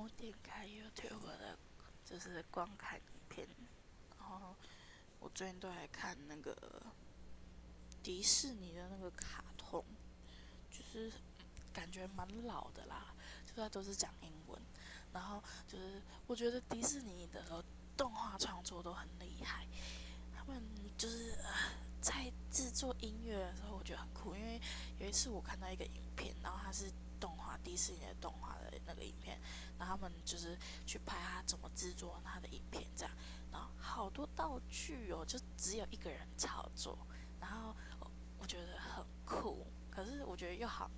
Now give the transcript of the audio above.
我点开 YouTube 的，就是观看影片，然后我最近都在看那个迪士尼的那个卡通，就是感觉蛮老的啦，就是都是讲英文，然后就是我觉得迪士尼的动画创作都很厉害，他们就是在制作音乐的时候，我觉得很酷，因为有一次我看到一个影片，然后它是动画迪士尼的动画的那个影片。他们就是去拍他怎么制作他的影片，这样，然后好多道具哦，就只有一个人操作，然后我觉得很酷，可是我觉得又好